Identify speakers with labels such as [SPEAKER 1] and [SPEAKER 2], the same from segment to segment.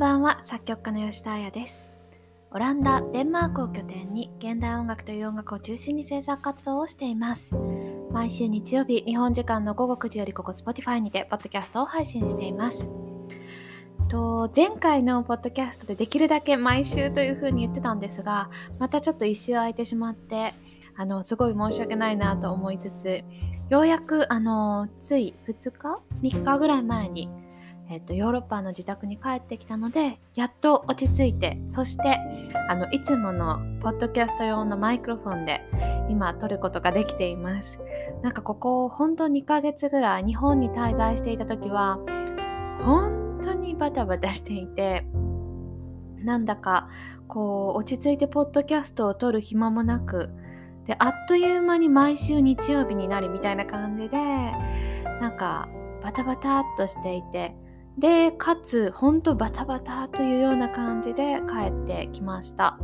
[SPEAKER 1] ばんは作曲家の吉田彩です。オランダデンマークを拠点に現代音楽という音楽を中心に制作活動をしています。毎週日曜日日本時間の午後9時よりここ Spotify にてポッドキャストを配信しています。と前回のポッドキャストでできるだけ毎週というふうに言ってたんですがまたちょっと一周空いてしまってあのすごい申し訳ないなと思いつつようやくあのつい2日3日ぐらい前にえっと、ヨーロッパの自宅に帰ってきたのでやっと落ち着いてそしてあのいつものポッドキャスト用のマイクロフォンで今撮ることができています。なんかここ本当2ヶ月ぐらい日本に滞在していた時は本当にバタバタしていてなんだかこう落ち着いてポッドキャストを撮る暇もなくであっという間に毎週日曜日になるみたいな感じでなんかバタバタっとしていてでかつほんとバタバタというような感じで帰ってきました。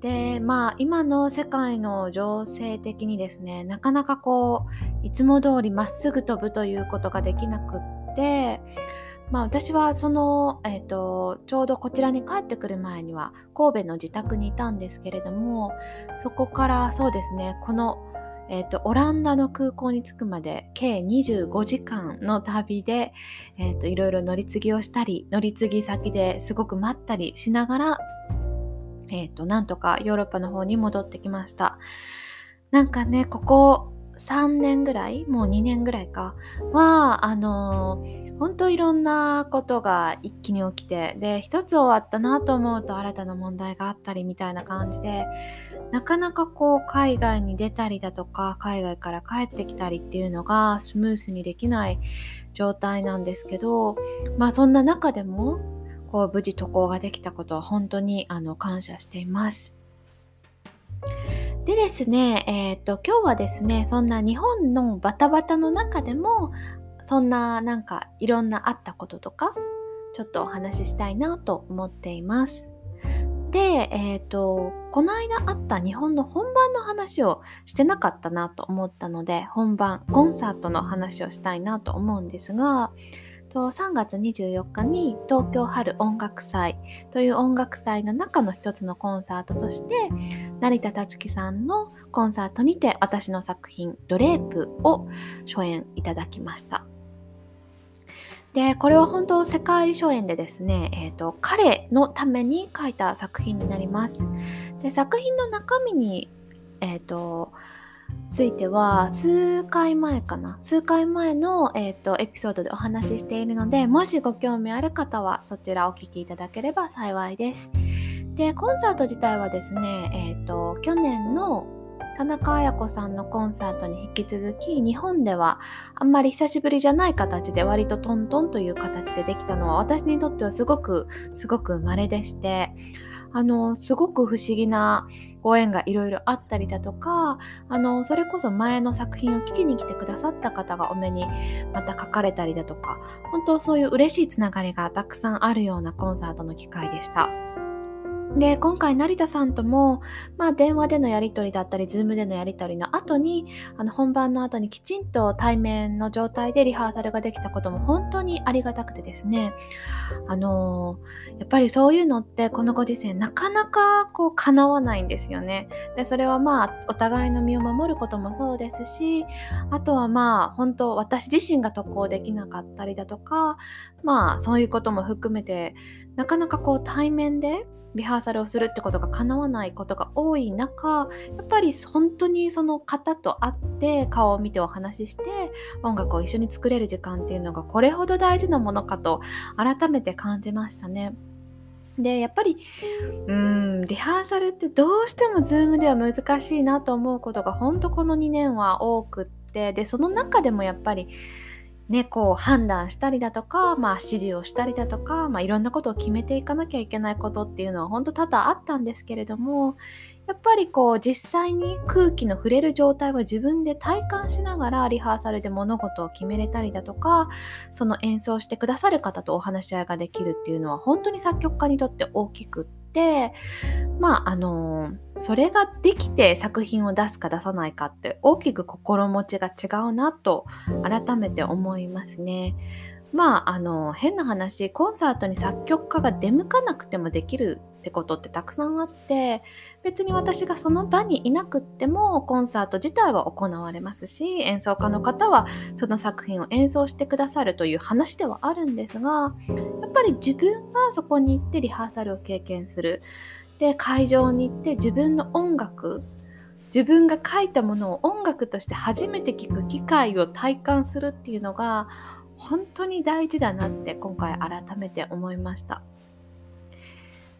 [SPEAKER 1] でまあ今の世界の情勢的にですねなかなかこういつも通りまっすぐ飛ぶということができなくってまあ私はその、えーと、とちょうどこちらに帰ってくる前には神戸の自宅にいたんですけれどもそこからそうですねこのえーと、オランダの空港に着くまで計25時間の旅で、えーと、いろいろ乗り継ぎをしたり乗り継ぎ先ですごく待ったりしながら、えーと、なんとかヨーロッパの方に戻ってきました。なんかねここ3年ぐらいもう2年ぐらいかはあのー、本当いろんなことが一気に起きてで一つ終わったなと思うと新たな問題があったりみたいな感じでなかなかこう海外に出たりだとか海外から帰ってきたりっていうのがスムースにできない状態なんですけどまあそんな中でもこう無事渡航ができたことは本当にあの感謝しています。でですね、えっ、と今日はですねそんな日本のバタバタの中でもそんななんかいろんなあったこととかちょっとお話ししたいなと思っています。で、えっ、ー、と、この間あった日本の本番の話をしてなかったなと思ったので、本番、コンサートの話をしたいなと思うんですが、と3月24日に東京春音楽祭という音楽祭の中の一つのコンサートとして成田達樹さんのコンサートにて私の作品「ドレープ」を初演いただきました。でこれは本当世界初演でですね、えーと、彼のために書いた作品になります。で作品の中身に、えーと、ついては数回前かな数回前の、えーと、エピソードでお話ししているのでもしご興味ある方はそちらをお聴きいただければ幸いです。でコンサート自体はですね、えー、と去年の田中綾子さんのコンサートに引き続き日本ではあんまり久しぶりじゃない形で割とトントンという形でできたのは私にとってはすごくすごく稀でしてあのすごく不思議なご縁がいろいろあったりだとかあのそれこそ前の作品を聞きに来てくださった方がお目にまた書かれたりだとか本当そういう嬉しいつながりがたくさんあるようなコンサートの機会でした。で、今回成田さんとも、まあ、電話でのやり取りだったり、ズームでのやり取りの後に、あの本番の後にきちんと対面の状態でリハーサルができたことも本当にありがたくてですね、あのー、やっぱりそういうのってこのご時世なかなかこう叶わないんですよね。で、それはまあ、お互いの身を守ることもそうですし、あとはまあ、本当私自身が渡航できなかったりだとか、まあ、そういうことも含めて、なかなかこう対面でリハーサルをするってことが叶わないことが多い中やっぱり本当にその方と会って顔を見てお話しして音楽を一緒に作れる時間っていうのがこれほど大事なものかと改めて感じましたね。でやっぱりうんリハーサルってどうしても Zoom では難しいなと思うことが本当この2年は多くってでその中でもやっぱりね、こう判断したりだとか、まあ、指示をしたりだとか、まあ、いろんなことを決めていかなきゃいけないことっていうのは本当多々あったんですけれどもやっぱりこう実際に空気の触れる状態を自分で体感しながらリハーサルで物事を決めれたりだとかその演奏してくださる方とお話し合いができるっていうのは本当に作曲家にとって大きくってまああのそれができて作品を出すか出さないかって大きく心持ちが違うなと改めて思いますね。まああの変な話コンサートに作曲家が出向かなくてもできるってことってたくさんあって別に私がその場にいなくってもコンサート自体は行われますし演奏家の方はその作品を演奏してくださるという話ではあるんですがやっぱり自分がそこに行ってリハーサルを経験するで会場に行って自分の音楽自分が書いたものを音楽として初めて聴く機会を体感するっていうのが本当に大事だなって今回改めて思いました。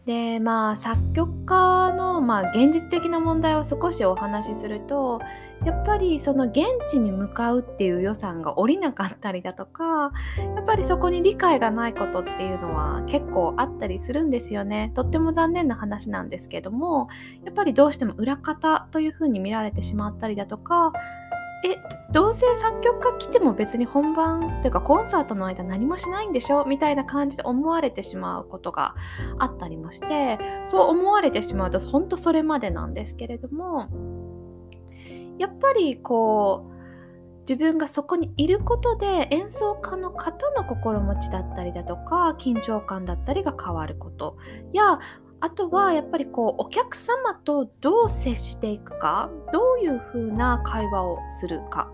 [SPEAKER 1] でまあ作曲家の、まあ、現実的な問題を少しお話しするとやっぱりその現地に向かうっていう予算が下りなかったりだとかやっぱりそこに理解がないことっていうのは結構あったりするんですよね。とっても残念な話なんですけどもやっぱりどうしても裏方というふうに見られてしまったりだとかえどうせ作曲家来ても別に本番というかコンサートの間何もしないんでしょみたいな感じで思われてしまうことがあったりもしてそう思われてしまうと本当それまでなんですけれどもやっぱりこう自分がそこにいることで演奏家の方の心持ちだったりだとか緊張感だったりが変わることやあとはやっぱりこうお客様とどう接していくかどういうふうな会話をするか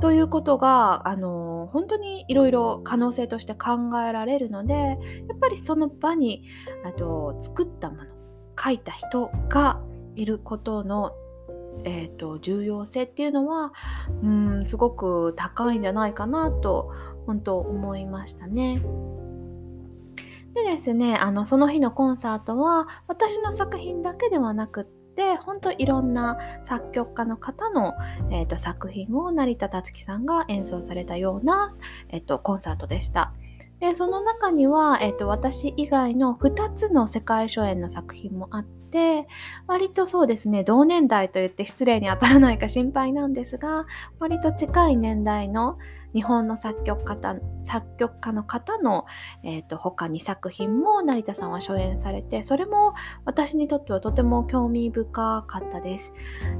[SPEAKER 1] ということが、あの本当にいろいろ可能性として考えられるのでやっぱりその場にあと作ったもの書いた人がいることのえーと、重要性っていうのはうんすごく高いんじゃないかなと本当思いましたね。でですね、あのその日のコンサートは私の作品だけではなくって本当いろんな作曲家の方の、えーと、作品を成田達樹さんが演奏されたような、えーと、コンサートでした。でその中には、えーと私以外の2つの世界初演の作品もあって割とそうですね同年代と言って失礼に当たらないか心配なんですが割と近い年代の日本の作曲家作曲家の方の、えーと、他2作品も成田さんは初演されてそれも私にとってはとても興味深かったです。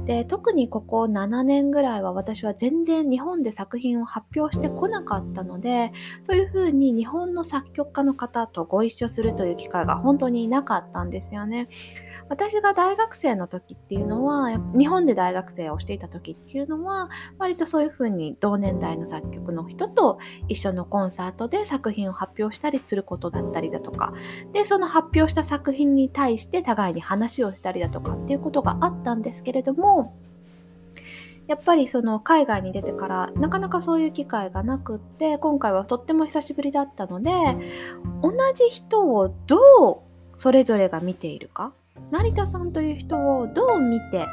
[SPEAKER 1] で特にここ7年ぐらいは私は全然日本で作品を発表してこなかったのでそういうふうに日本の作曲家の方とご一緒するという機会が本当になかったんですよね。私が大学生の時っていうのは日本で大学生をしていた時っていうのは割とそういうふうに同年代の作曲の人と一緒のコンサートで作品を発表したりすることだったりだとかでその発表した作品に対して互いに話をしたりだとかっていうことがあったんですけれどもやっぱりその海外に出てからなかなかそういう機会がなくって今回はとっても久しぶりだったので同じ人をどうそれぞれが見ているか成田さんという人をどう見て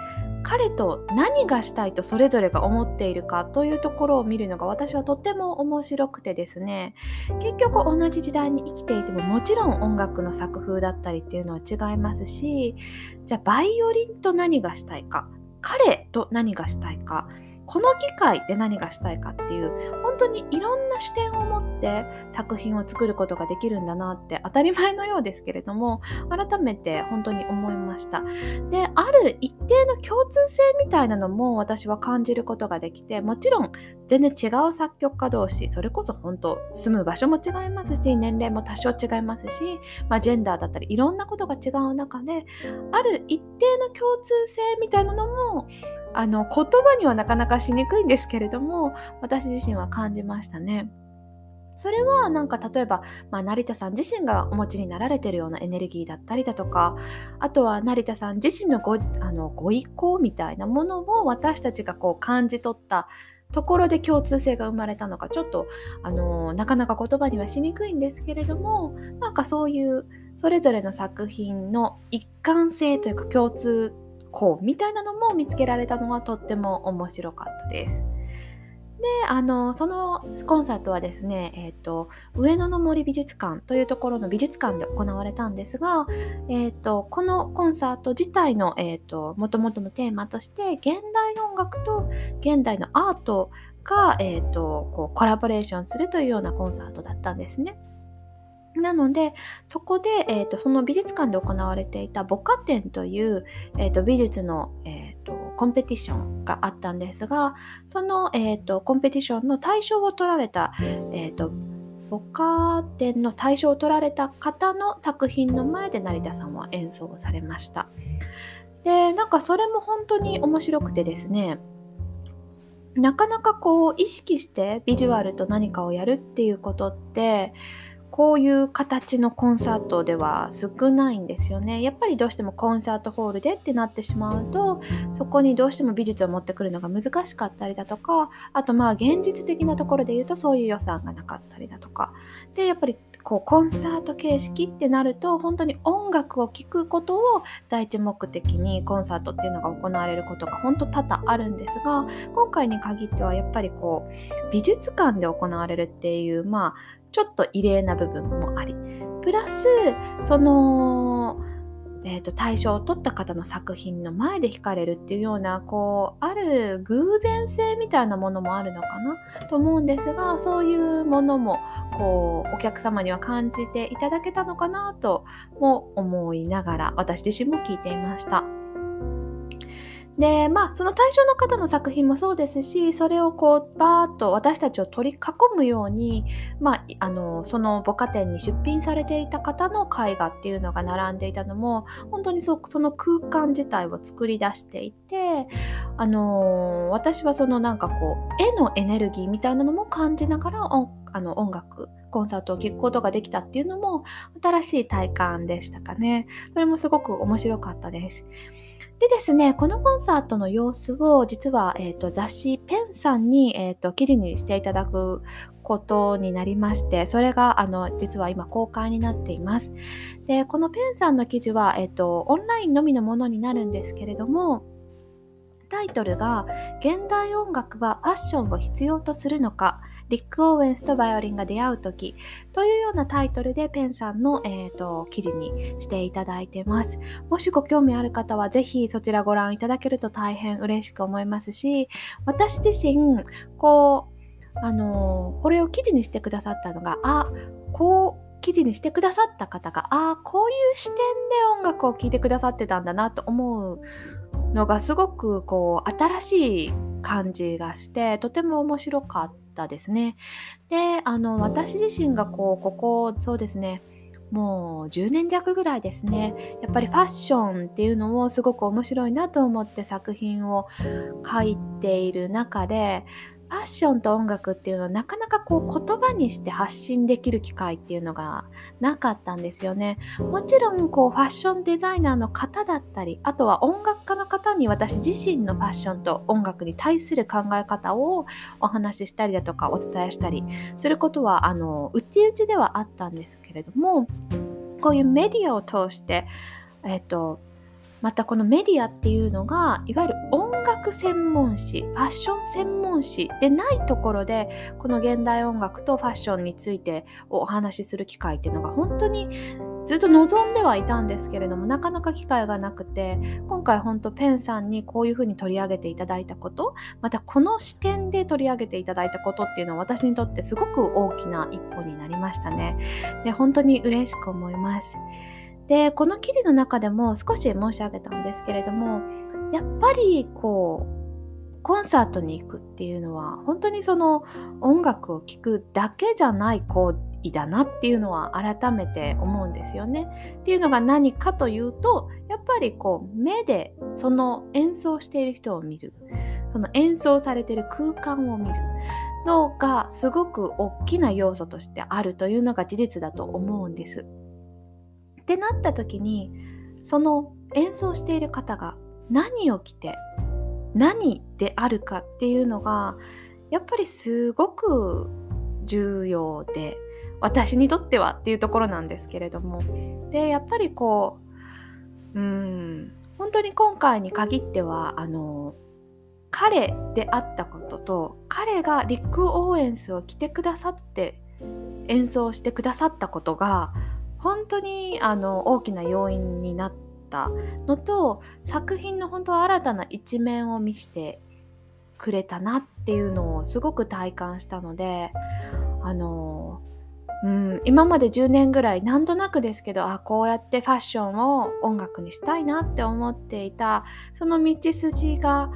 [SPEAKER 1] 彼と何がしたいとそれぞれが思っているかというところを見るのが私はとても面白くてですね。結局同じ時代に生きていてももちろん音楽の作風だったりっていうのは違いますしじゃあバイオリンと何がしたいか彼と何がしたいかこの機会で何がしたいかっていう本当にいろんな視点を持って作品を作ることができるんだなって当たり前のようですけれども改めて本当に思いました。である一定の共通性みたいなのも私は感じることができてもちろん全然違う作曲家同士それこそ本当住む場所も違いますし年齢も多少違いますし、まあ、ジェンダーだったりいろんなことが違う中である一定の共通性みたいなのもあの言葉にはなかなかしにくいんですけれども私自身は感じましたね。それはなんか例えば、まあ、成田さん自身がお持ちになられてるようなエネルギーだったりだとかあとは成田さん自身のごあのご意向みたいなものを私たちがこう感じ取ったところで共通性が生まれたのかちょっとあのなかなか言葉にはしにくいんですけれどもなんかそういうそれぞれの作品の一貫性というか共通項みたいなのも見つけられたのはとっても面白かったです。であのそのコンサートはですね、えーと、上野の森美術館というところの美術館で行われたんですが、えーと、このコンサート自体のもともとのテーマとして現代音楽と現代のアートが、えーとこうコラボレーションするというようなコンサートだったんですね。なので、そこで、えーと、その美術館で行われていたボカ展という、えーと、美術の、えーと、コンペティションがあったんですが、その、えー、とコンペティションの対象を取られた、えー、とボカ展の対象を取られた方の作品の前で成田さんは演奏をされました。でなんかそれも本当に面白くてですねなかなかこう意識してビジュアルと何かをやるっていうことってこういう形のコンサートでは少ないんですよね。やっぱりどうしてもコンサートホールでってなってしまうとそこにどうしても美術を持ってくるのが難しかったりだとかあとまあ現実的なところで言うとそういう予算がなかったりだとかでやっぱりこうコンサート形式ってなると本当に音楽を聴くことを第一目的にコンサートっていうのが行われることが本当多々あるんですが今回に限ってはやっぱりこう美術館で行われるっていうまあちょっと異例な部分もありプラスそのえーと、対象を取った方の作品の前で弾かれるっていうようなこうある偶然性みたいなものもあるのかなと思うんですがそういうものもこうお客様には感じていただけたのかなとも思いながら私自身も聞いていました。で、まあ、その対象の方の作品もそうですし、それをこう、バーッと私たちを取り囲むように、まあ、あの、その母家店に出品されていた方の絵画っていうのが並んでいたのも、本当にそその空間自体を作り出していて、あの、私はそのなんかこう、絵のエネルギーみたいなのも感じながら、あの音楽、コンサートを聴くことができたっていうのも、新しい体感でしたかね。それもすごく面白かったです。でですね、このコンサートの様子を実は、えーと、雑誌ペンさんに、えーと、記事にしていただくことになりまして、それがあの実は今公開になっています。で、このペンさんの記事は、えーと、オンラインのみのものになるんですけれども、タイトルが「現代音楽はファッションを必要とするのか」リック・オーエンスとバイオリンが出会う時というようなタイトルでペンさんの、えーと、記事にしていただいてます。もしご興味ある方はぜひそちらご覧いただけると大変嬉しく思いますし、私自身、こう、あのー、これを記事にしてくださったのが、あ、こう、記事にしてくださった方が、ああ、こういう視点で音楽を聴いてくださってたんだなと思うのがすごくこう新しい感じがしてとても面白かったたですね。であの私自身がこうここそうですねもう10年弱ぐらいですねやっぱりファッションっていうのをすごく面白いなと思って作品を書いている中でファッションと音楽っていうのはなかなかこう言葉にして発信できる機会っていうのがなかったんですよね。もちろんこうファッションデザイナーの方だったりあとは音楽家の方に私自身のファッションと音楽に対する考え方をお話ししたりだとかお伝えしたりすることはあのうちうちではあったんですけれどもこういうメディアを通してえっ、とまたこのメディアっていうのがいわゆる音楽専門誌ファッション専門誌でないところでこの現代音楽とファッションについてお話しする機会っていうのが本当にずっと望んではいたんですけれどもなかなか機会がなくて今回本当ペンさんにこういうふうに取り上げていただいたことまたこの視点で取り上げていただいたことっていうのは私にとってすごく大きな一歩になりましたね。で本当に嬉しく思います。でこの記事の中でも少し申し上げたんですけれどもやっぱりこうコンサートに行くっていうのは本当にその音楽を聴くだけじゃない行為だなっていうのは改めて思うんですよね。っていうのが何かというとやっぱりこう目でその演奏している人を見るその演奏されている空間を見るのがすごく大きな要素としてあるというのが事実だと思うんです。ってなった時にその演奏している方が何を着て何であるかっていうのがやっぱりすごく重要で私にとってはっていうところなんですけれども。でやっぱりこううん本当に今回に限ってはあの彼であったことと彼がリック・オーエンスを着てくださって演奏してくださったことが本当にあの大きな要因になったのと作品の本当新たな一面を見せてくれたなっていうのをすごく体感したのであのうん、今まで10年ぐらいなんとなくですけどあこうやってファッションを音楽にしたいなって思っていたその道筋が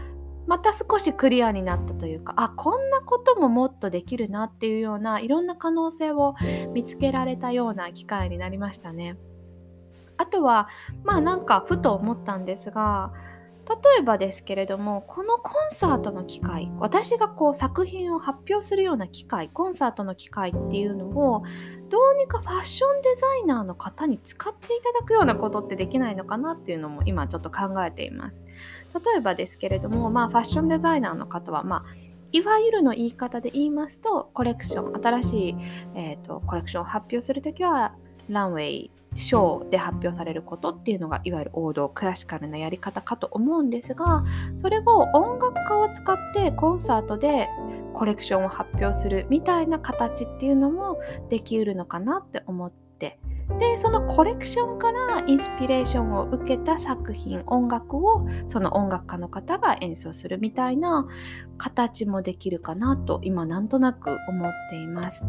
[SPEAKER 1] また少しクリアになったというかあこんなことももっとできるなっていうようないろんな可能性を見つけられたような機会になりましたね。あとはまあなんかふと思ったんですが例えばですけれどもこのコンサートの機会私がこう作品を発表するような機会コンサートの機会っていうのをどうにかファッションデザイナーの方に使っていただくようなことってできないのかなっていうのも今ちょっと考えています。例えばですけれども、まあ、ファッションデザイナーの方は、まあ、いわゆるの言い方で言いますとコレクション新しい、えーと、コレクションを発表するときはランウェイショーで発表されることっていうのがいわゆる王道クラシカルなやり方かと思うんですがそれを音楽家を使ってコンサートでコレクションを発表するみたいな形っていうのもできうるのかなって思ってコレクションからインスピレーションを受けた作品音楽をその音楽家の方が演奏するみたいな形もできるかなと今なんとなく思っています。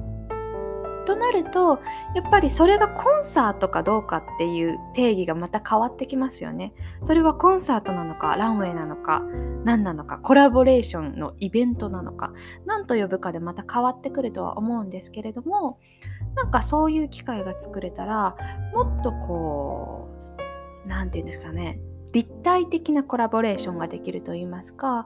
[SPEAKER 1] となるとやっぱりそれがコンサートかどうかっていう定義がまた変わってきますよね。それはコンサートなのかランウェイなのか何なのかコラボレーションのイベントなのか何と呼ぶかでまた変わってくるとは思うんですけれどもなんかそういう機会が作れたらもっとこう何て言うんですかね立体的なコラボレーションができると言いますか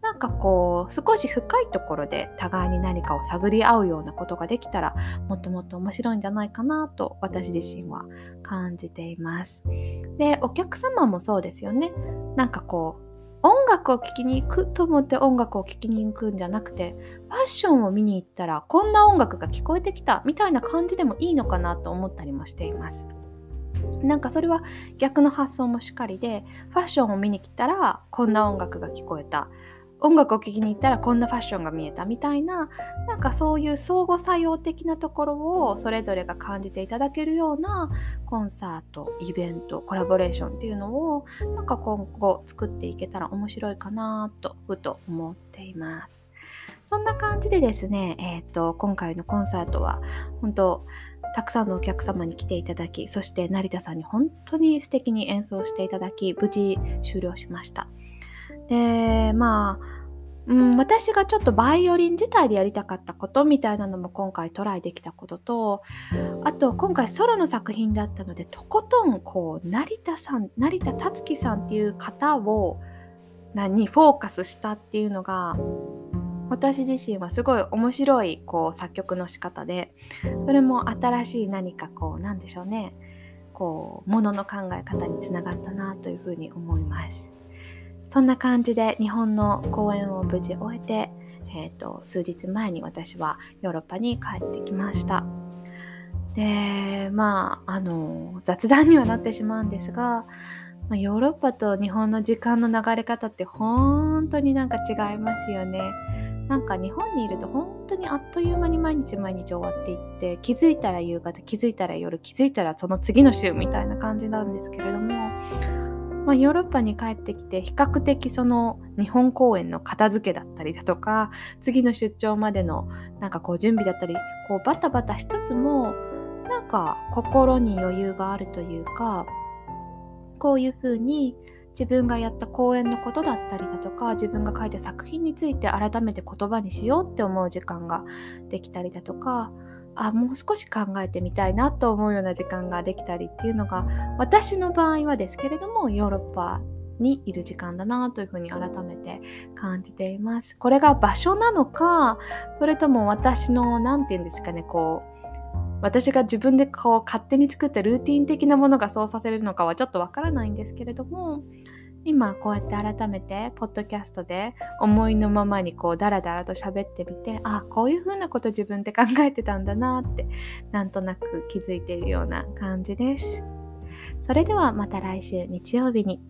[SPEAKER 1] なんかこう少し深いところで互いに何かを探り合うようなことができたらもっともっと面白いんじゃないかなと私自身は感じています。でお客様もそうですよね。なんかこう音楽を聴きに行くと思って音楽を聴きに行くんじゃなくてファッションを見に行ったらこんな音楽が聞こえてきたみたいな感じでもいいのかなと思ったりもしています。なんかそれは逆の発想もしっかりでファッションを見に来たらこんな音楽が聞こえた音楽を聴きに行ったらこんなファッションが見えたみたいななんかそういう相互作用的なところをそれぞれが感じていただけるようなコンサートイベントコラボレーションっていうのをなんか今後作っていけたら面白いかなとふと思っています。そんな感じでですね、えーと、今回のコンサートは本当たくさんのお客様に来ていただきそして成田さんに本当に素敵に演奏していただき無事終了しました。でまあうん、私がちょっとバイオリン自体でやりたかったことみたいなのも今回トライできたこととあと今回ソロの作品だったのでとことんこう成田さん成田達樹さんっていう方をにフォーカスしたっていうのが私自身はすごい面白いこう作曲の仕方でそれも新しい何かこうなんでしょうねこうものの考え方につながったなというふうに思います。そんな感じで日本の公演を無事終えて、えーと、数日前に私はヨーロッパに帰ってきました。でまああの雑談にはなってしまうんですが、ヨーロッパと日本の時間の流れ方って本当になんか違いますよね。なんか日本にいると本当にあっという間に毎日毎日終わっていって気づいたら夕方気づいたら夜気づいたらその次の週みたいな感じなんですけれどもまあ、ヨーロッパに帰ってきて比較的その日本公演の片付けだったりだとか次の出張までのなんかこう準備だったりこうバタバタしつつもなんか心に余裕があるというかこういうふうに自分がやった公演のことだったりだとか自分が書いた作品について改めて言葉にしようって思う時間ができたりだとかあもう少し考えてみたいなと思うような時間ができたりっていうのが私の場合はですけれどもヨーロッパにいる時間だなというふうに改めて感じています。これが場所なのかそれとも私の何て言うんですかねこう私が自分でこう勝手に作ったルーティン的なものがそうさせるのかはちょっとわからないんですけれども今こうやって改めてポッドキャストで思いのままにこうダラダラと喋ってみてあこういうふうなこと自分で考えてたんだなってなんとなく気づいているような感じです。それではまた来週日曜日に。